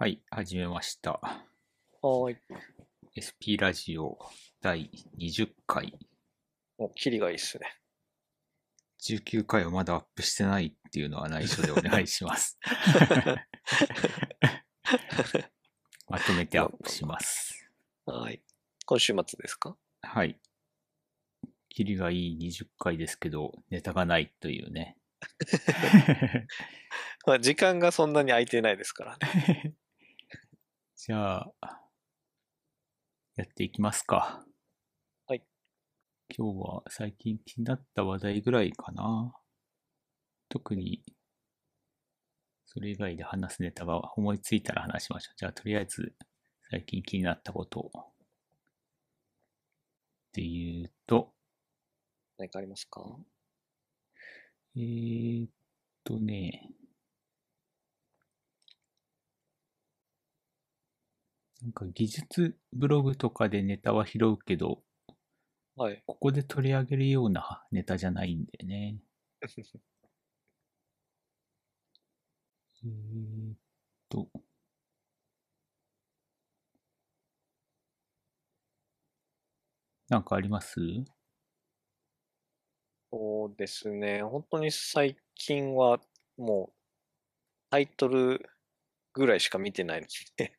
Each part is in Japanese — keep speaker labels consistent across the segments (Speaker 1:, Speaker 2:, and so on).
Speaker 1: はい、始めました。
Speaker 2: はーい。
Speaker 1: SP ラジオ第20回。
Speaker 2: もう、キリがいいっすね。
Speaker 1: 19回はまだアップしてないっていうのは内緒でお願いします。まとめてアップします。
Speaker 2: はい。今週末ですか？
Speaker 1: はい。キリがいい20回ですけど、ネタがないというね。
Speaker 2: まあ時間がそんなに空いてないですからね。
Speaker 1: じゃあ、やっていきますか。
Speaker 2: はい。
Speaker 1: 今日は最近気になった話題ぐらいかな。特に、それ以外で話すネタが思いついたら話しましょう。じゃあ、とりあえず、最近気になったことを。っていうと、
Speaker 2: 何かありますか？
Speaker 1: えーっとね、なんか技術ブログとかでネタは拾うけど、
Speaker 2: はい。
Speaker 1: ここで取り上げるようなネタじゃないんだよね。えーっと。なんかあります？
Speaker 2: そうですね。本当に最近はもうタイトルぐらいしか見てないので、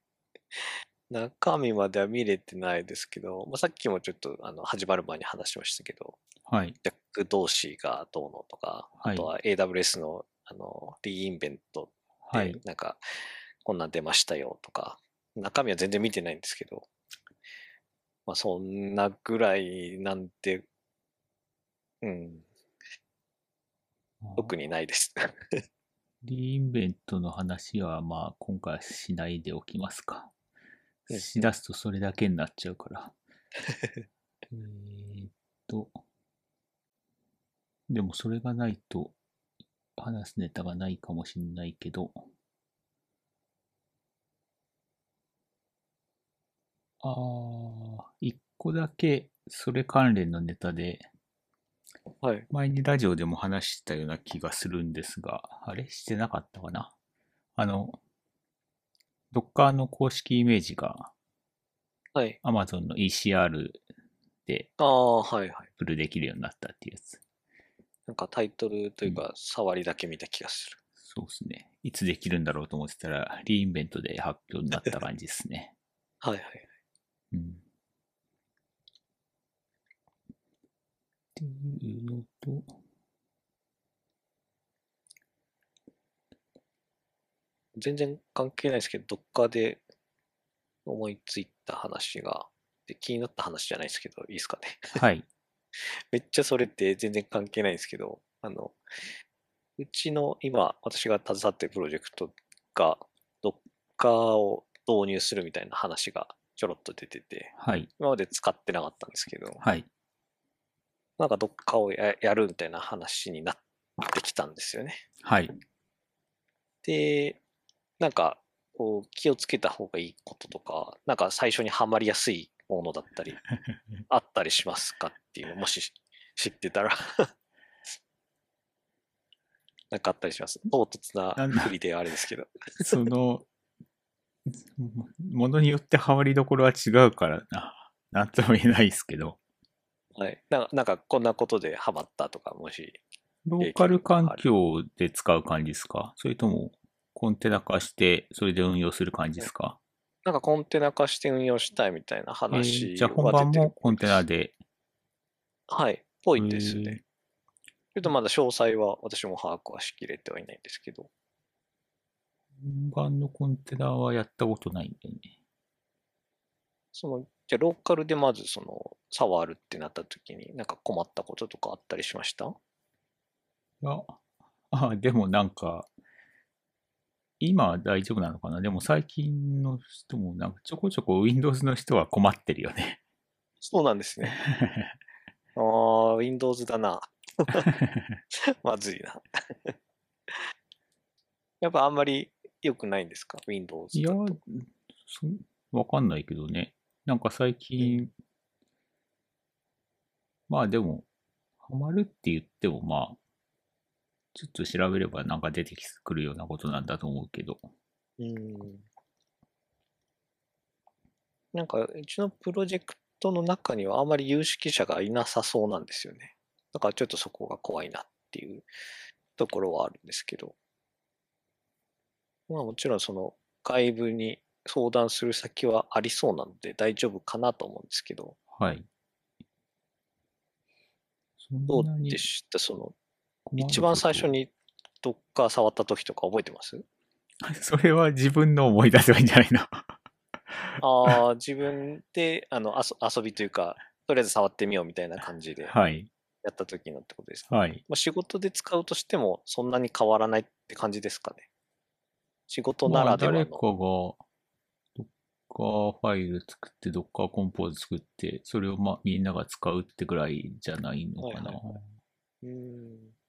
Speaker 2: 中身までは見れてないですけど、まあ、さっきもちょっとあの始まる前に話しましたけど、
Speaker 1: はい。
Speaker 2: ジャック同士がどうのとか、
Speaker 1: はい
Speaker 2: あとは AWS のあのリインベントで
Speaker 1: はい。
Speaker 2: なんかこんなん出ましたよとか、中身は全然見てないんですけど、まあそんなぐらいなんて、うん、特にないです。
Speaker 1: リインベントの話は、まあ、今回はしないでおきますか。
Speaker 2: うん
Speaker 1: しだすとそれだけになっちゃうから。えーっと、でもそれがないと話すネタがないかもしれないけど、ああ、一個だけそれ関連のネタで、
Speaker 2: はい。
Speaker 1: 前にラジオでも話したような気がするんですが、あれ？してなかったかな？あの、Docker の公式イメージが
Speaker 2: はい。
Speaker 1: Amazon の ECR で
Speaker 2: ああ、はいはい。
Speaker 1: プルできるようになったっていうやつ。
Speaker 2: なんかタイトルというか、触りだけ見た気がする。
Speaker 1: そうですね。いつできるんだろうと思ってたら、リインベントで発表になった感じですね。
Speaker 2: はいはい。
Speaker 1: うん。っていうのと、
Speaker 2: 全然関係ないですけど、どっかで思いついた話が、で気になった話じゃないですけど、いいですかね。
Speaker 1: はい。
Speaker 2: めっちゃそれって全然関係ないんですけど、あの、うちの今、私が携わってるプロジェクトが、Docker を導入するみたいな話がちょろっと出てて、
Speaker 1: はい。
Speaker 2: 今まで使ってなかったんですけど、
Speaker 1: はい。
Speaker 2: なんか Docker をややるみたいな話になってきたんですよね。
Speaker 1: はい。
Speaker 2: で、なんか、こう気をつけた方がいいこととか、なんか最初にはまりやすいものだったり、あったりしますかっていうの、もし知ってたら なんかあったりします？唐突なふりではあれですけど。
Speaker 1: その、ものによってハマりどころは違うからな。なんとも言えないですけど。
Speaker 2: はい。ななんかこんなことでハマったとか、もし。
Speaker 1: ローカル環境で使う感じですか？それともコンテナ化してそれで運用する感じですか、
Speaker 2: なんかコンテナ化して運用したいみたいな
Speaker 1: え
Speaker 2: 話
Speaker 1: ーじゃあ本番もコンテナで。
Speaker 2: はい。ぽいですね。ちょっとまだ詳細は私も把握はしきれてはいないんですけど。
Speaker 1: 本番のコンテナはやったことないんだよね。
Speaker 2: その、じゃあローカルでまずその、触るってなった時に、なんか困ったこととかあったりしました？
Speaker 1: いや、あ、でもなんか、今は大丈夫なのかな？でも最近の人もなんかちょこちょこ Windows の人は困ってるよね。
Speaker 2: そうなんですね。ああ、Windows だな。まずいな。やっぱあんまり良くないんですか ?Windows
Speaker 1: いやわかんないけどね。なんか最近、まあでも、ハマるって言ってもまあ、ちょっと調べればなんか出てくるようなことなんだと思うけど。
Speaker 2: うん。なんか、うちのプロジェクトの中にはあまり有識者がいなさそうなんですよね。だからちょっとそこが怖いなっていうところはあるんですけど。まあもちろんその外部に相談する先はありそうなので大丈夫かなと思うんですけど、
Speaker 1: はい。
Speaker 2: どうでした？その、一番最初にどっか触った時とか覚えてます？
Speaker 1: それは自分の思い出せばいいんじゃないの？
Speaker 2: ああ、自分で、あの、遊遊びというか、とりあえず触ってみようみたいな感じでや
Speaker 1: はい。
Speaker 2: った時のってことですか、
Speaker 1: はい。
Speaker 2: まあ、仕事で使うとしてもそんなに変わらないって感じですかね？仕事な
Speaker 1: まあ、
Speaker 2: らではの。
Speaker 1: 誰かが、ドッカーファイル作って、ドッカーコンポーズ作って、それをまあみんなが使うってぐらいじゃないのかな。
Speaker 2: はいはうーん。ちなみに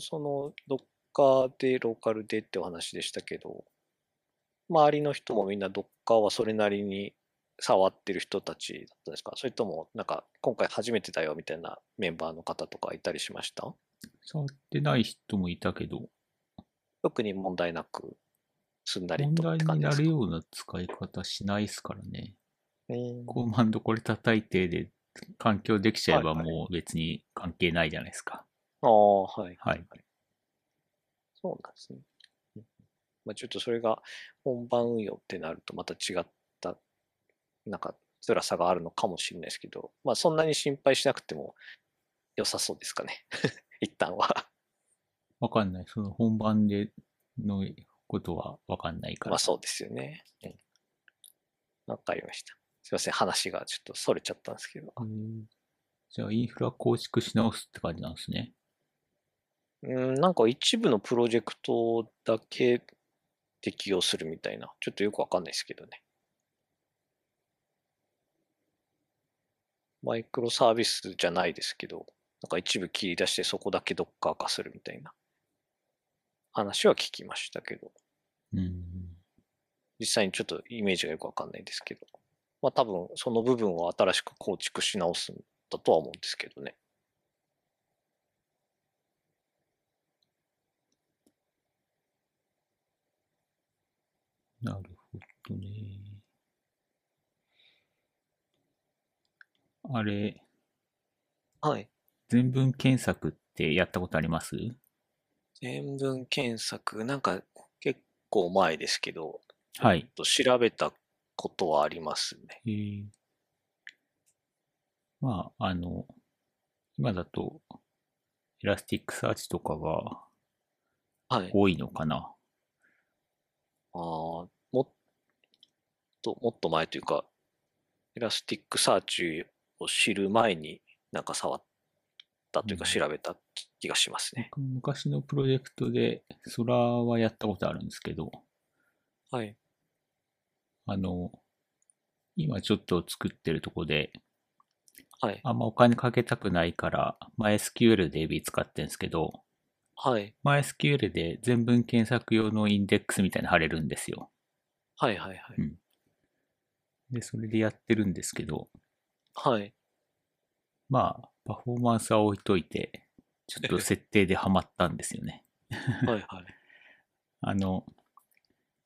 Speaker 2: その、どっかで、ローカルでってお話でしたけど、周りの人もみんなドッカーはそれなりに触ってる人たちだったんですか？それとも、なんか、今回初めてだよみたいなメンバーの方とかいたりしました？
Speaker 1: 触ってない人もいたけど、
Speaker 2: 特に問題なく済んだり
Speaker 1: 問
Speaker 2: とっ
Speaker 1: 題にな
Speaker 2: て感じですか？
Speaker 1: るような使い方しないですからね。コマンドこれ叩いてで、環境できちゃえばもう別に関係ないじゃないですか。
Speaker 2: ああ、はい。
Speaker 1: はい。
Speaker 2: そうなんですね。うんまあ、ちょっとそれが本番運用ってなるとまた違った、なんか辛さがあるのかもしれないですけど、まあそんなに心配しなくても良さそうですかね。一旦は。
Speaker 1: わかんない。その本番でのことはわかんないから。
Speaker 2: まあそうですよね。うん。わかりました。すいません。話がちょっとそれちゃったんですけど。
Speaker 1: じゃあインフラ構築し直すって感じなんですね。
Speaker 2: うん、なんか一部のプロジェクトだけ適用するみたいな。ちょっとよくわかんないですけどね。マイクロサービスじゃないですけど、なんか一部切り出してそこだけドッカー化するみたいな話は聞きましたけど、
Speaker 1: うん。
Speaker 2: 実際にちょっとイメージがよくわかんないですけど、まあ多分その部分を新しく構築し直すんだとは思うんですけどね。
Speaker 1: なるほどね。あれ、
Speaker 2: はい。
Speaker 1: 全文検索ってやったことあります？
Speaker 2: 全文検索、なんか結構前ですけど、
Speaker 1: はい。
Speaker 2: と調べたことはありますね。
Speaker 1: えーまあ、あの、今だと、 Elasticsearch とかが
Speaker 2: はい。
Speaker 1: 多いのかな。
Speaker 2: ああ、もっと、もっと前というか、Elasticsearch を知る前になんか触ったというか
Speaker 1: うん
Speaker 2: 調べた気がしますね。
Speaker 1: 昔のプロジェクトで、 Solr はやったことあるんですけど、
Speaker 2: はい。
Speaker 1: あの、今ちょっと作ってるとこで、
Speaker 2: はい。
Speaker 1: あんまお金かけたくないから、MySQL で DB 使ってるんですけど、
Speaker 2: はい。
Speaker 1: MySQL で全文検索用のインデックスみたいなの貼れるんですよ。
Speaker 2: はいはいはい。
Speaker 1: で、それでやってるんですけど、
Speaker 2: はい。
Speaker 1: まあ、パフォーマンスは置いといて、ちょっと設定でハマったんですよね。
Speaker 2: はいはい。
Speaker 1: あの、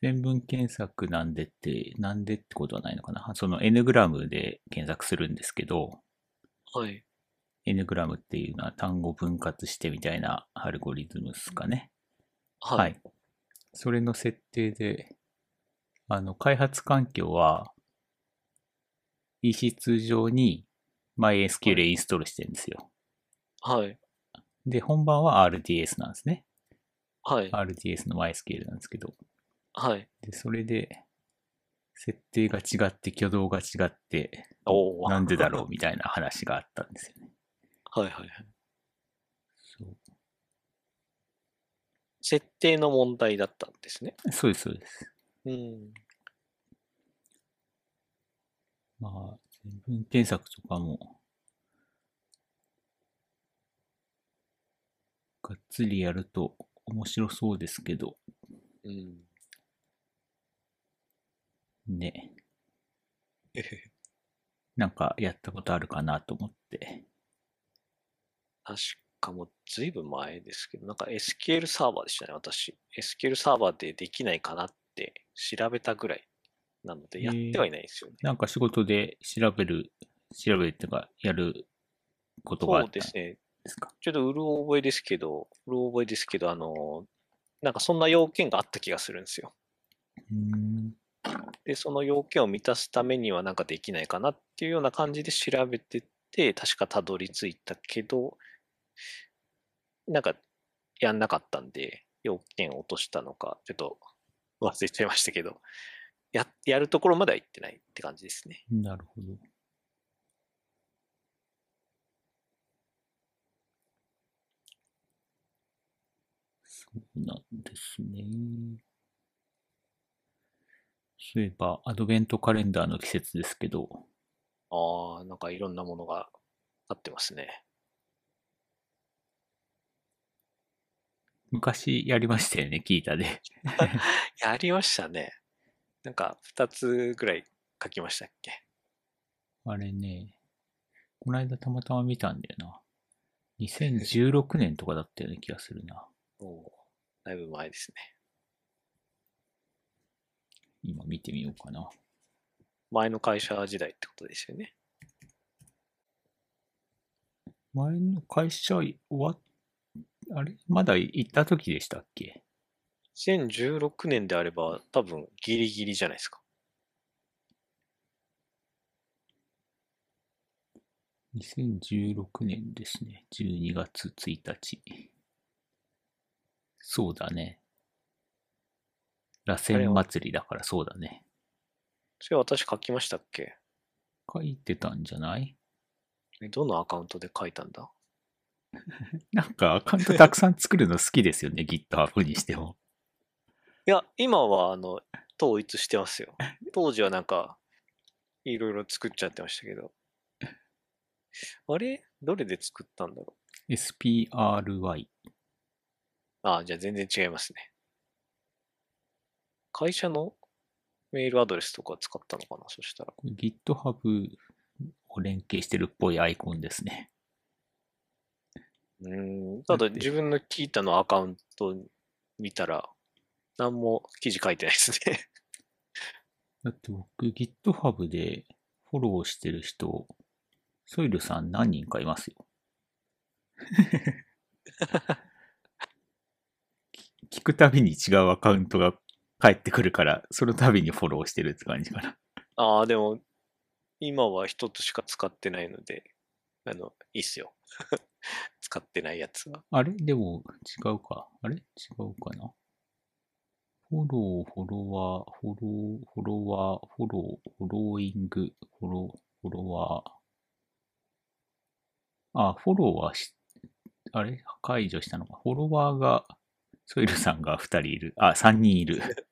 Speaker 1: 全文検索なんでって、なんでってことはないのかな。その N グラムで検索するんですけど、
Speaker 2: はい。
Speaker 1: N グラムっていうのは単語分割してみたいなアルゴリズムですかね。
Speaker 2: はい。
Speaker 1: はい。それの設定で、あの、開発環境は EC2 上に MySQL インストールしてるんですよ。
Speaker 2: はい。
Speaker 1: で、本番は RDS なんですね。
Speaker 2: はい。
Speaker 1: RDS の MySQL なんですけど。
Speaker 2: はい。
Speaker 1: で、それで、設定が違って、挙動が違って、
Speaker 2: おお。
Speaker 1: なんでだろうみたいな話があったんですよね。
Speaker 2: はいはいはい。
Speaker 1: そう
Speaker 2: 設定の問題だったんですね。
Speaker 1: そうです、そうです。
Speaker 2: うん。
Speaker 1: まあ、全文検索とかも、がっつりやると面白そうですけど、
Speaker 2: うん。
Speaker 1: ね。なんかやったことあるかなと思って。
Speaker 2: 確かもうずいぶん前ですけど、なんか SQL サーバーでしたね、私。SQL サーバーでできないかなって調べたぐらいなので、やってはいないんですよね。
Speaker 1: なんか仕事で調べる、調べるっていうか、やることがあ
Speaker 2: そう
Speaker 1: ったん
Speaker 2: ですね。
Speaker 1: ですか。
Speaker 2: ちょっとうる覚えですけど、うる覚えですけど、あの、なんかそんな要件があった気がするんですよ。で、その要件を満たすためにはなんかできないかなっていうような感じで調べてって、確かたどり着いたけど、なんかやんなかったんで、要件を落としたのか、ちょっと 忘れちゃいましたけど、や、やるところまでは行ってないって感じですね。
Speaker 1: なるほど。そうなんですね。そういえば、アドベントカレンダーの季節ですけど、
Speaker 2: ああ、なんかいろんなものがあってますね。
Speaker 1: 昔やりましたよね、聞いたで。
Speaker 2: やりましたね。なんか2つぐらい書きましたっけ？
Speaker 1: あれね、この間たまたま見たんだよな。2016年とかだったような気がするな。
Speaker 2: おーだいぶ前ですね。
Speaker 1: 今見てみようかな。
Speaker 2: 前の会社時代ってことですよね。
Speaker 1: 前の会社終わっ、あれまだ行った時でしたっけ
Speaker 2: ？2016年であれば多分ギリギリじゃないですか。
Speaker 1: 2016年ですね。12月1日。そうだね。螺旋祭りだからそうだね。
Speaker 2: それ私書きましたっけ？
Speaker 1: 書いてたんじゃない？
Speaker 2: えどのアカウントで書いたんだ？
Speaker 1: なんかアカウントたくさん作るの好きですよね、GitHub にしても。
Speaker 2: いや、今はあの、統一してますよ。当時はなんか、いろいろ作っちゃってましたけど。あれ？どれで作ったんだろ
Speaker 1: SPRY。
Speaker 2: うああ、じゃあ全然違いますね。会社のメールアドレスとか使ったのかなそしたら。
Speaker 1: これ GitHub を連携してるっぽいアイコンですね。
Speaker 2: うーん。ただ自分の聞いたのアカウント見たら、何も記事書いてないですね。
Speaker 1: だって僕 GitHub でフォローしてる人、ソイルさん何人かいますよ。聞くたびに違うアカウントが返ってくるから、そのたびにフォローしてるって感じかな。
Speaker 2: ああ、でも、今は一つしか使ってないので、あの、いいっすよ。使ってないやつは。
Speaker 1: あれ？でも違うか。あれ？違うかな？フォロー、フォロワー、フォロー、フォロワー、フォロー、フォローイング、フォロー、フォロワー。あ、フォローはし、あれ？解除したのか？フォロワーが、ソイルさんが2人いる。あ、3人いる。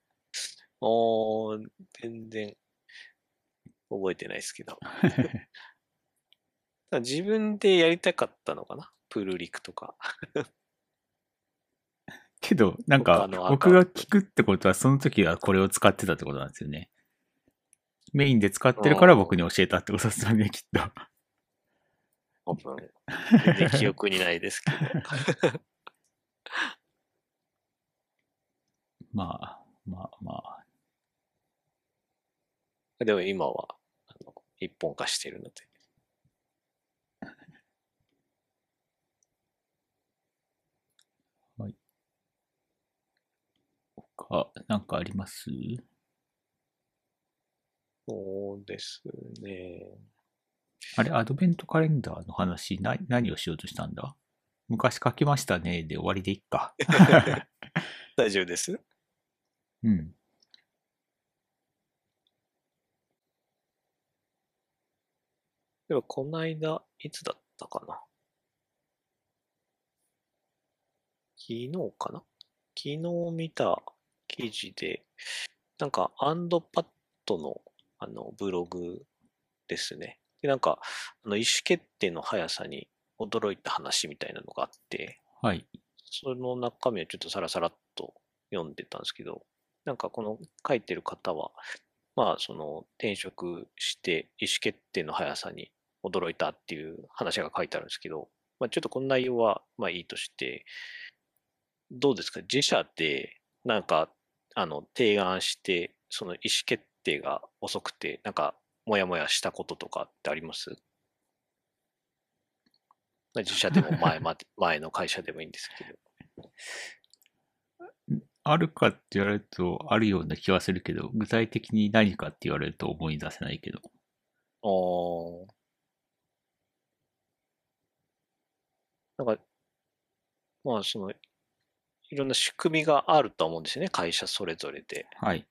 Speaker 2: おー、全然、覚えてないですけど。自分でやりたかったのかな？プルリクとか。
Speaker 1: けど、なんか僕が聞くってことは、その時はこれを使ってたってことなんですよね。メインで使ってるから僕に教えたってことですよね、きっと。
Speaker 2: 多分、全然記憶にないですけど。
Speaker 1: まあ、まあ、まあ。
Speaker 2: でも今は、あの、一本化してるので。
Speaker 1: 他、なんかあります？
Speaker 2: そうですね。
Speaker 1: あれ、アドベントカレンダーの話、な、何をしようとしたんだ？昔書きましたね、で終わりでいっか。
Speaker 2: 大丈夫です？
Speaker 1: うん。
Speaker 2: でも、この間、いつだったかな？昨日かな？昨日見た記事で、なんか、アンドパッドの、あの、ブログですね。で、なんか、あの、意思決定の速さに驚いた話みたいなのがあって、
Speaker 1: はい。
Speaker 2: その中身をちょっとさらさらっと読んでたんですけど、なんかこの書いてる方は、まあその転職して意思決定の速さに驚いたっていう話が書いてあるんですけど、まあちょっとこの内容はまあいいとして、どうですか？自社でなんかあの提案して、その意思決定が遅くて、なんか、もやもやしたこととかってあります？自社でも 前まで、前の会社でもいいんですけど。
Speaker 1: あるかって言われると、あるような気はするけど、具体的に何かって言われると思い出せないけど。
Speaker 2: おなんか、まあ、その、いろんな仕組みがあると思うんですよね、会社それぞれで。
Speaker 1: はい。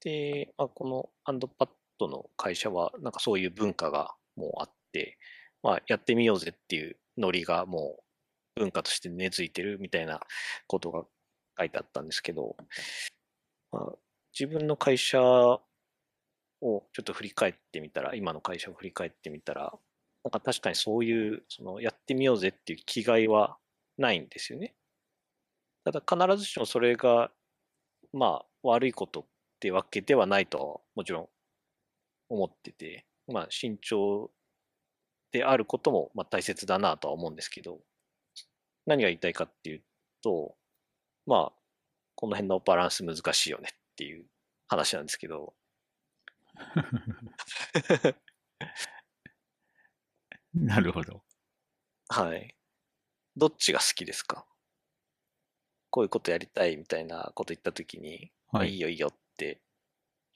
Speaker 2: で、まあ、このアンドパッドの会社は、なんかそういう文化がもうあって、まあ、やってみようぜっていうノリがもう文化として根付いてるみたいなことが書いてあったんですけど、まあ、自分の会社をちょっと振り返ってみたら、今の会社を振り返ってみたら、なんか確かにそういう、そのやってみようぜっていう気概はないんですよね。ただ必ずしもそれが、まあ悪いことってわけではないとはもちろん思ってて、まあ慎重であることもまあ大切だなとは思うんですけど、何が言いたいかっていうと、まあ、この辺のバランス難しいよねっていう話なんですけど、
Speaker 1: なるほど。
Speaker 2: はい。どっちが好きですか？こういうことやりたいみたいなこと言ったときに、まあ
Speaker 1: はい
Speaker 2: いいよいいよって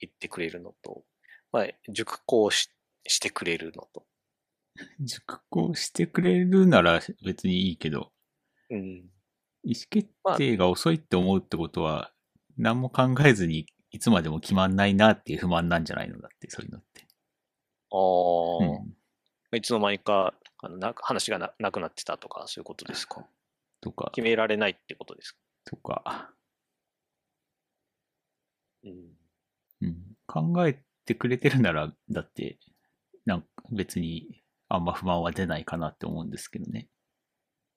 Speaker 2: 言ってくれるのと、まあ、熟考ししてくれるのと。
Speaker 1: 熟考してくれるなら別にいいけど、
Speaker 2: うん。
Speaker 1: 意思決定が遅いって思うってことは、何も考えずにいつまでも決まんないなっていう不満なんじゃないのだって、そういうのって。
Speaker 2: ああ、
Speaker 1: うん。
Speaker 2: いつの間にかあのな話がななくなってたとか、そういうことですか？
Speaker 1: とか、
Speaker 2: 決められないってことですか？
Speaker 1: とか、
Speaker 2: うん。
Speaker 1: うん。考えてくれてるなら、だって、なんか別にあんま不満は出ないかなって思うんですけどね。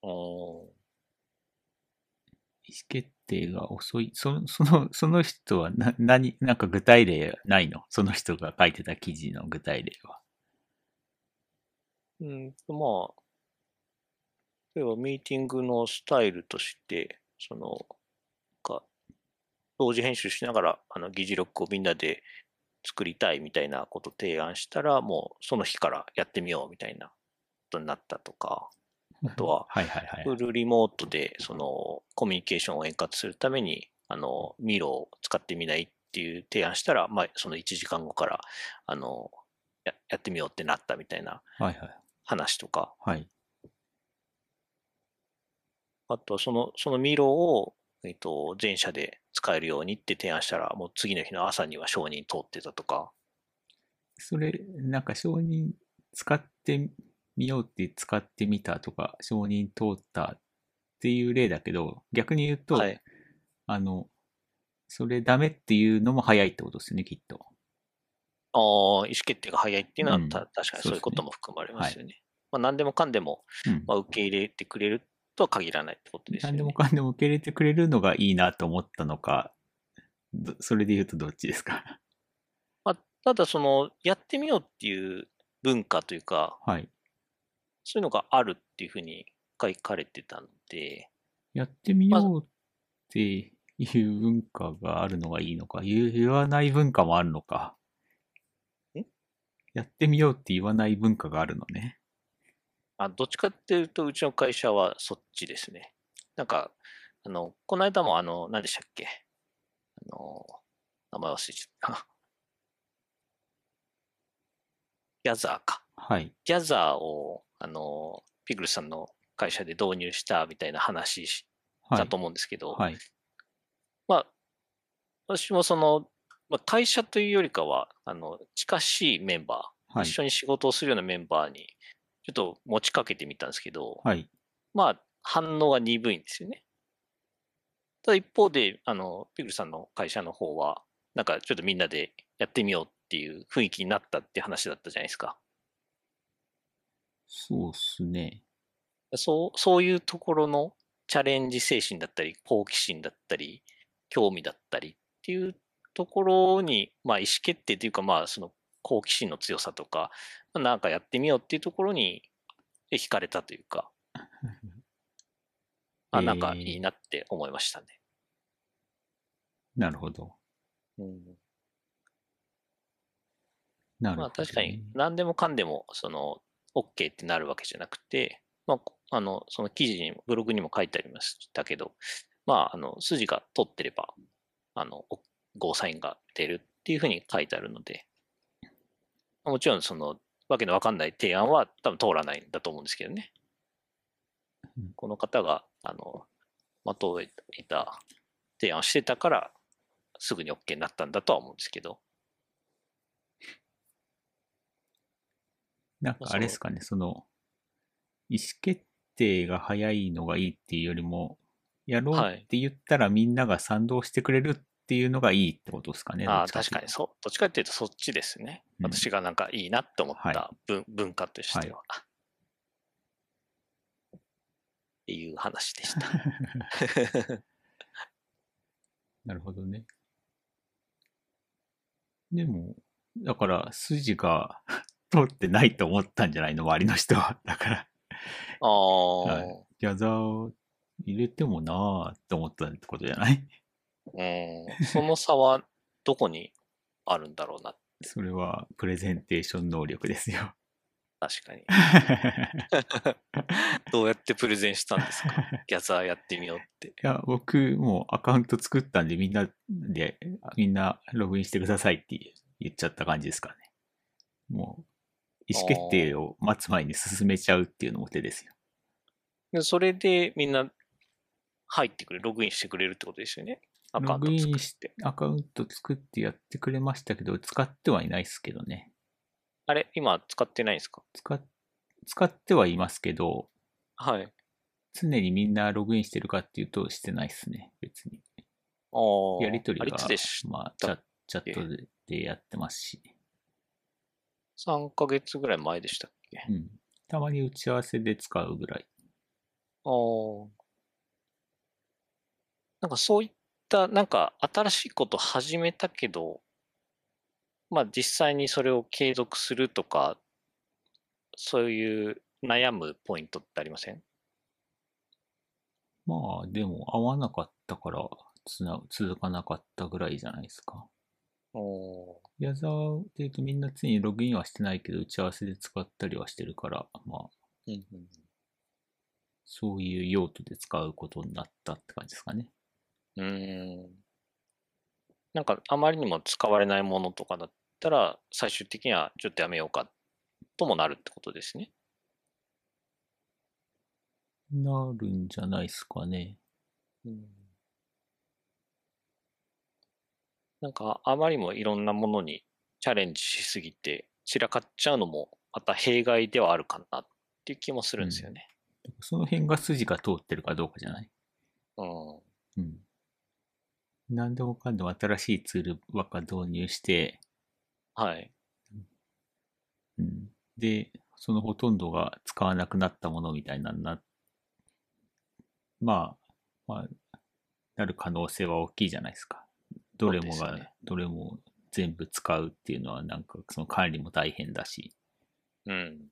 Speaker 2: あー
Speaker 1: 意思決定が遅い。その、その、その人はな、何、なんか具体例ないの？その人が書いてた記事の具体例は。
Speaker 2: うんと、まあ、例えばミーティングのスタイルとして、その、か、同時編集しながら、あの、議事録をみんなで作りたいみたいなことを提案したら、もうその日からやってみようみたいなことになったとか、あとは、
Speaker 1: はいはいはい。
Speaker 2: フルリモートで、その、コミュニケーションを円滑するために、あの、ミロを使ってみないっていう提案したら、まあ、その1時間後から、あの、ややってみようってなったみたいな
Speaker 1: はいはい。
Speaker 2: 話とか、
Speaker 1: はい。
Speaker 2: あと、その、そのミロを、えっと、全社で使えるようにって提案したら、もう次の日の朝には承認通ってたとか、
Speaker 1: それ、なんか承認使ってみようって使ってみたとか、承認通ったっていう例だけど、逆に言うと、
Speaker 2: はい。
Speaker 1: あの、それダメっていうのも早いってことですよね、きっと。
Speaker 2: ああ、意思決定が早いっていうのは、
Speaker 1: うん
Speaker 2: た確かに
Speaker 1: そう
Speaker 2: いうことも含まれますよね。まあ、何でもかんでも、
Speaker 1: うん。
Speaker 2: まあ、受け入れてくれるとは限らないってことですよね。
Speaker 1: 何でもかんでも受け入れてくれるのがいいなと思ったのか、どそれで言うとどっちですか？
Speaker 2: まあ、ただ、その、やってみようっていう文化というか、
Speaker 1: はい。
Speaker 2: そういうのがあるっていうふうに書かれてたので、
Speaker 1: やってみようっていう文化があるのがいいのか、言わない文化もあるのか？
Speaker 2: ん
Speaker 1: やってみようって言わない文化があるのね。
Speaker 2: あどっちかっていうと、うちの会社はそっちですね。なんか、あの、この間も、あの、何でしたっけ？あの、名前忘れちゃった。ギャザーか。
Speaker 1: はい。
Speaker 2: ギャザーを、あの、ピグルさんの会社で導入したみたいな話し
Speaker 1: はい
Speaker 2: だと。思うんですけど、
Speaker 1: はい。
Speaker 2: まあ、私もその、まあ、会社というよりかは、あの、近しいメンバー、
Speaker 1: はい
Speaker 2: 一。緒に仕事をするようなメンバーに、ちょっと持ちかけてみたんですけど、
Speaker 1: はい。
Speaker 2: まあ、反応が鈍いんですよね。ただ一方で、あの、ピグルさんの会社の方は、なんかちょっとみんなでやってみようっていう雰囲気になったって話だったじゃないですか。
Speaker 1: そうっすね。
Speaker 2: そう、そういうところのチャレンジ精神だったり、好奇心だったり、興味だったりっていうところに、まあ意思決定というか、まあその好奇心の強さとか、まあなんかやってみようっていうところにえ惹かれたというか、あ、なんか
Speaker 1: えー
Speaker 2: いいなって思いましたね。
Speaker 1: なるほど。
Speaker 2: うん、
Speaker 1: なるほど、ね。
Speaker 2: まあ確かに何でもかんでもその OK ってなるわけじゃなくて、まあ、あのその記事にもブログにも書いてありましたけど、まあ、あの筋が通ってればあのゴーサインが出るっていうふうに書いてあるので、もちろんそのわけのわかんない提案は多分通らないんだと思うんですけどね。
Speaker 1: うん
Speaker 2: この方があのまとえいた提案をしてたからすぐに OK になったんだとは思うんですけど。
Speaker 1: なんかあれですかね、その、意思決定が早いのがいいっていうよりも、やろう
Speaker 2: はい
Speaker 1: って言ったらみんなが賛同してくれるっていうのがいいってことですかね。
Speaker 2: あ確かにそう。どっちかっていうとそっちですね。
Speaker 1: うん
Speaker 2: 私がなんかいいなって思っ
Speaker 1: は
Speaker 2: た文,、文化としては。っていう話でした。
Speaker 1: なるほどね。でも、だから筋が 通ってないと思ったんじゃないの周りの人は。だから、
Speaker 2: ああ、
Speaker 1: はいギャザーを入れてもなぁって思ったってことじゃない？
Speaker 2: うん。その差はどこにあるんだろうな。
Speaker 1: それはプレゼンテーション能力ですよ。
Speaker 2: 確かに。どうやってプレゼンしたんですか？ギャザーやってみようって。
Speaker 1: いや、僕もうアカウント作ったんでみんなで、みんなログインしてくださいって言っちゃった感じですかね。もう、意思決定を待つ前に進めちゃうっていうのも手ですよ。
Speaker 2: でそれでみんな入ってくれる、ログインしてくれるってことですよね。アカウント
Speaker 1: ログイ
Speaker 2: 作っ。
Speaker 1: ンしてアカウント作ってやってくれましたけど、使ってはいないですけどね。
Speaker 2: あれ？今使ってないんですか？
Speaker 1: 使っ使ってはいますけど、
Speaker 2: はい。
Speaker 1: 常にみんなログインしてるかっていうとしてないですね、別に。
Speaker 2: ああ。
Speaker 1: やりとりがまあ、チャチャットででやってますし。
Speaker 2: 3ヶ月ぐらい前でしたっけ？
Speaker 1: うん。たまに打ち合わせで使うぐらい。
Speaker 2: ああ。なんかそういった、なんか新しいこと始めたけど、まあ実際にそれを継続するとか、そういう悩むポイントってありません？
Speaker 1: まあ、でも合わなかったからつな続かなかったぐらいじゃないですか。
Speaker 2: おー
Speaker 1: ヤザーで言うとみんな常にログインはしてないけど、打ち合わせで使ったりはしてるから、まあ、
Speaker 2: うんうん
Speaker 1: そういう用途で使うことになったって感じですかね。
Speaker 2: うーん。なんかあまりにも使われないものとかだったら、最終的にはちょっとやめようかともなるってことですね。
Speaker 1: なるんじゃないですかね。
Speaker 2: なんかあまりにもいろんなものにチャレンジしすぎて散らかっちゃうのもまた弊害ではあるかなっていう気もするんですよね。
Speaker 1: その辺が筋が通ってるかどうかじゃない？
Speaker 2: うん。
Speaker 1: うん。何でもかんでも新しいツールばっか導入して、
Speaker 2: はい。
Speaker 1: うん。で、そのほとんどが使わなくなったものみたいなな、まあ、まあ、なる可能性は大きいじゃないですか。どれもが、どれも全部使うっていうのはなんかその管理も大変だし、
Speaker 2: うん。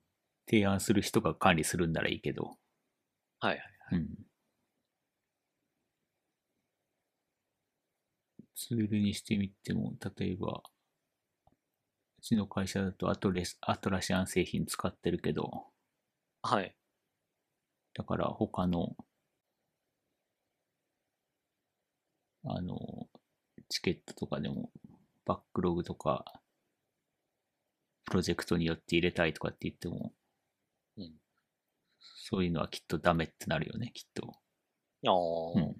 Speaker 1: 提案する人が管理するんならいいけど、
Speaker 2: はいはい。
Speaker 1: うん。ツールにしてみても、例えば、うちの会社だとアトレス、アトラシアン製品使ってるけど、
Speaker 2: はい。
Speaker 1: だから他の、あの、チケットとかでも、バックログとか、プロジェクトによって入れたいとかって言っても、
Speaker 2: うん
Speaker 1: そういうのはきっとダメってなるよね、きっと。
Speaker 2: ああ、
Speaker 1: うん。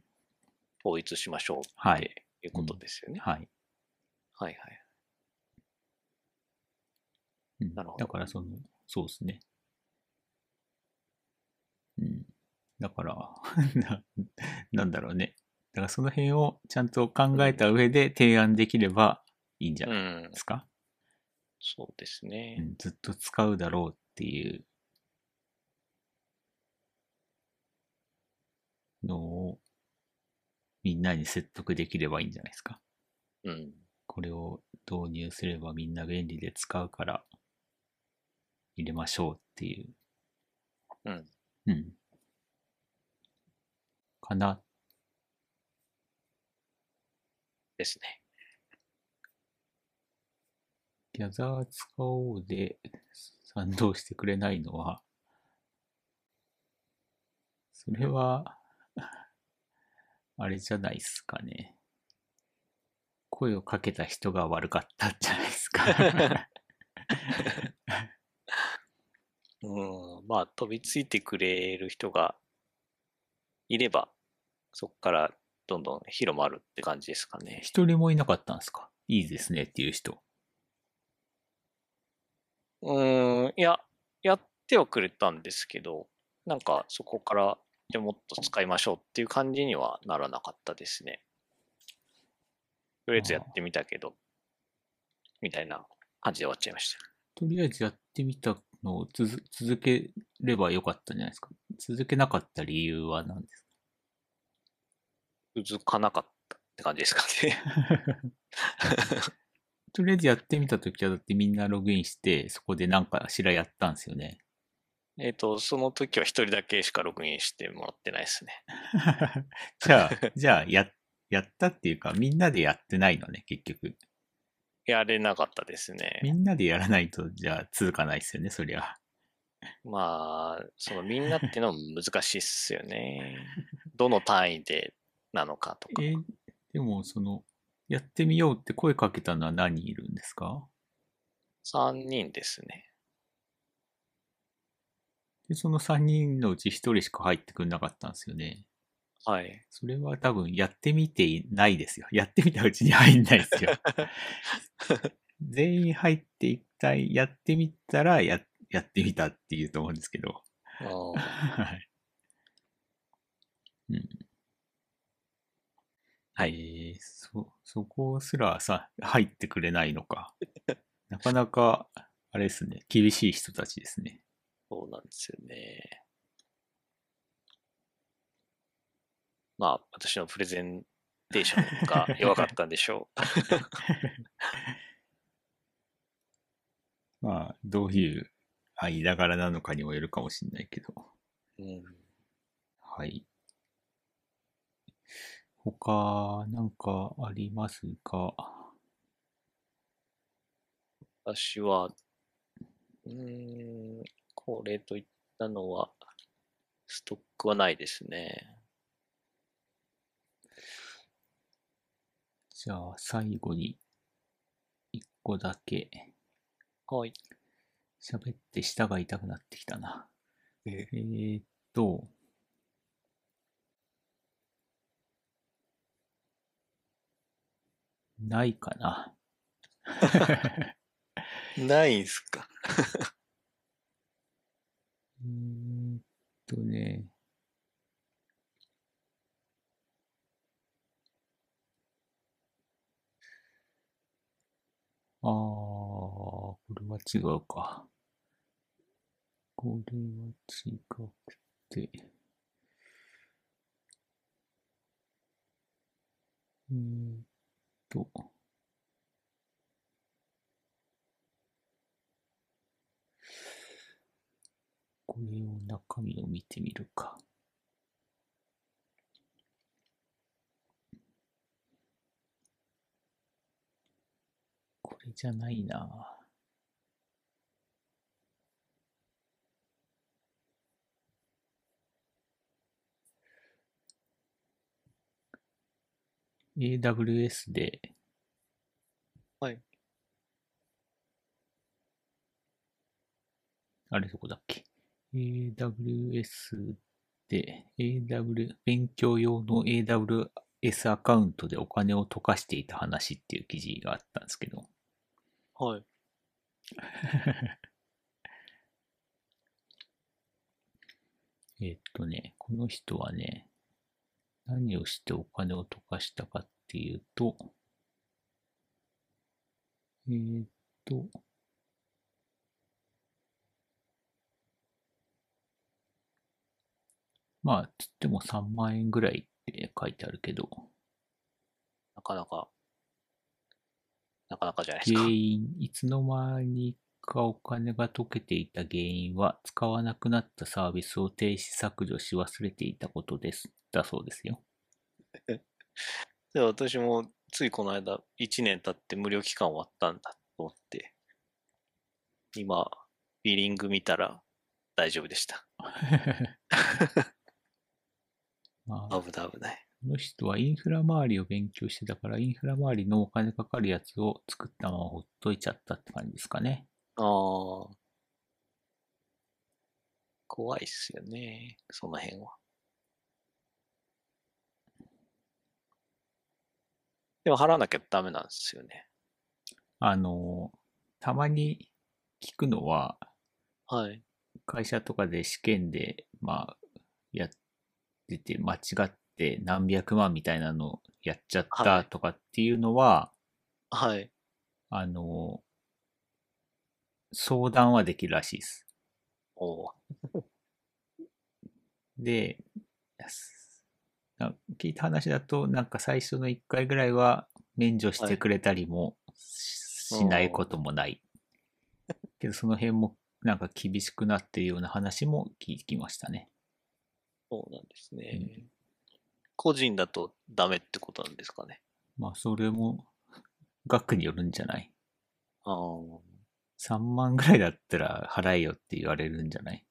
Speaker 2: 統一しましょう
Speaker 1: はい
Speaker 2: っていうことですよね。
Speaker 1: はい。
Speaker 2: はいはい。
Speaker 1: うん
Speaker 2: なるほど
Speaker 1: だからその、そうですね。うん。だから、な なんだろうね。だからその辺をちゃんと考えた上で提案できればいいんじゃ
Speaker 2: う
Speaker 1: ない
Speaker 2: ん
Speaker 1: で。すか？
Speaker 2: そうです
Speaker 1: う
Speaker 2: ね。
Speaker 1: ん、ずっと使うだろうっていうのをなに説得できればいいんじゃないですか。
Speaker 2: うん。
Speaker 1: これを導入すればみんな便利で使うから入れましょうっていう。
Speaker 2: うん。
Speaker 1: うん。かな。
Speaker 2: ですね。
Speaker 1: ギャザー使おうで賛同してくれないのは、それは、あれじゃないですかね。声をかけた人が悪かったんじゃないですか。
Speaker 2: うん、まあ、飛びついてくれる人がいれば、そこからどんどん広まるって感じですかね。
Speaker 1: 一人もいなかったんですか？いいですねっていう人。
Speaker 2: うーん、いや、やってはくれたんですけど、なんかそこから、じゃあもっと使いましょうっていう感じにはならなかったですね。とりあえずやってみたけど、みたいな感じで終わっちゃいました。
Speaker 1: とりあえずやってみたのを続続ければよかったんじゃないですか？続けなかった理由は何です
Speaker 2: 続かなかったって感じですかね。
Speaker 1: か とりあえずやってみたときはだってみんなログインして、そこでなんかしらやったんですよね。
Speaker 2: えっと、その時は一人だけしかログインしてもらってないですね。
Speaker 1: じゃあ、じゃあ、や、やったっていうか、みんなでやってないのね、結局。
Speaker 2: やれなかったですね。
Speaker 1: みんなでやらないと、じゃあ続かないですよね、そりゃ。
Speaker 2: まあ、そのみんなっていうのも難しいっすよね。どの単位でなのかとか。
Speaker 1: え、でも、その、やってみようって声かけたのは何人いるんですか
Speaker 2: ？3人ですね。
Speaker 1: で、その3人のうち1人しか入ってくれなかったんですよね。
Speaker 2: はい。
Speaker 1: それは多分やってみていないですよ。やってみたうちに入んないですよ。全員入って一体やってみたらや、やってみたっていうと思うんですけど。はい。うん。
Speaker 2: はい
Speaker 1: えーそ、そこすらさ、入ってくれないのか。なかなか、あれですね、厳しい人たちですね。
Speaker 2: そうなんですよね。まあ、私のプレゼンテーションが弱かったんでしょ
Speaker 1: まあ、どういう間柄なのかにもよるかもしれないけど。
Speaker 2: う。うん。
Speaker 1: はい。他、なんかありますか？
Speaker 2: 私は、うーん、これといったのは、ストックはないですね。
Speaker 1: じゃあ、最後に、一個だけ
Speaker 2: はい。
Speaker 1: 喋って舌が痛くなってきたな。
Speaker 2: え
Speaker 1: えーっと、ないかな。
Speaker 2: ないんすか？
Speaker 1: うーんとね。ああ、これは違うか。これは違くて。えーっと。これを中身を見てみるか。これじゃないな。AWS で、
Speaker 2: はい。
Speaker 1: あれどこだっけ？?AWS で、AW、勉強用の AWS アカウントでお金を溶かしていた話っていう記事があったんですけど、
Speaker 2: はい。
Speaker 1: えーっとね、この人はね、何をしてお金を溶かしたかっていうと、えーっと、まあ、つっても3万円ぐらいって書いてあるけど、
Speaker 2: なかなか、なかなかじゃないですか。
Speaker 1: 原因、いつの間にかお金が溶けていた原因は、使わなくなったサービスを停止削除し忘れていたことです。だそうですよ。
Speaker 2: で私もついこの間、1年経って無料期間終わったんだと思って、今、ビリング見たら大丈夫でした。
Speaker 1: まあ、
Speaker 2: 危ない危ない。
Speaker 1: この人はインフラ周りを勉強してたから、インフラ周りのお金かかるやつを作ったままほっといちゃったって感じですかね。
Speaker 2: ああ。怖いっすよね。その辺は。でも払わなきゃダメなんですよね。
Speaker 1: あの、たまに聞くのは、
Speaker 2: はい。
Speaker 1: 会社とかで試験で、まあ、やってて、間違って何百万みたいなのやっちゃっ
Speaker 2: はい
Speaker 1: たとかっていうのは、
Speaker 2: はい。
Speaker 1: あの、相談はできるらしいです。
Speaker 2: おう
Speaker 1: で、聞いた話だと、なんか最初の1回ぐらいは免除してくれたりもししないこともない。けどその辺もなんか厳しくなってるような話も聞きましたね。
Speaker 2: そうなんですね。
Speaker 1: うん
Speaker 2: 個人だとダメってことなんですかね。
Speaker 1: まあそれも額によるんじゃない？
Speaker 2: ああ。
Speaker 1: 3万ぐらいだったら払えよって言われるんじゃない？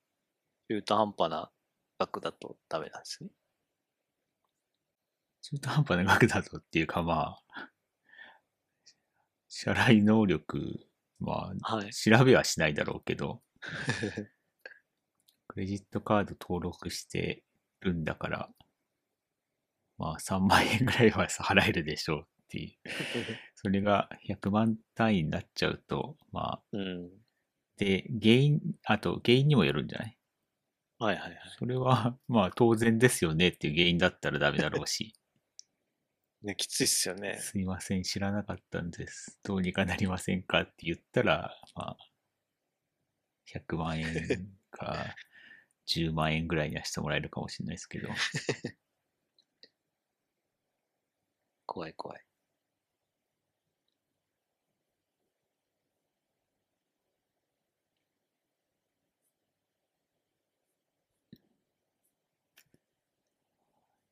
Speaker 2: 中途半端な額だとダメなんですね。
Speaker 1: 中途半端な額だとっていうかまあ、支払い能力、まあ、
Speaker 2: はい。
Speaker 1: 調べはしないだろうけど、クレジットカード登録してるんだから、まあ3万円ぐらいは払えるでしょうっていう。それが100万単位になっちゃうと、まあ、
Speaker 2: うん。
Speaker 1: で、原因、あと原因にもよるんじゃない？
Speaker 2: はいはいはい。
Speaker 1: それは、まあ当然ですよねっていう原因だったらダメだろうし、
Speaker 2: ね、きついっすよね。
Speaker 1: すいません、知らなかったんです。どうにかなりませんかって言ったら、まあ、100万円か10万円ぐらいにはしてもらえるかもしれないですけど、
Speaker 2: 怖い怖い。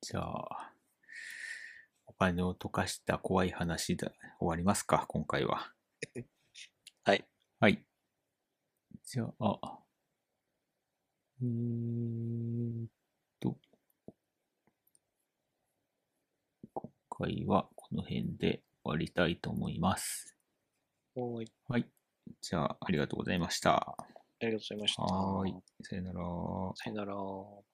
Speaker 1: じゃあ、お金を溶かした怖い話で終わりますか、今回は。
Speaker 2: はい。
Speaker 1: はい。じゃあ、えーっと、今回はこの辺で終わりたいと思います。
Speaker 2: はい。
Speaker 1: はい。じゃあ、ありがとうございました。
Speaker 2: ありがとうございました。
Speaker 1: はーい。さよなら。
Speaker 2: さよなら。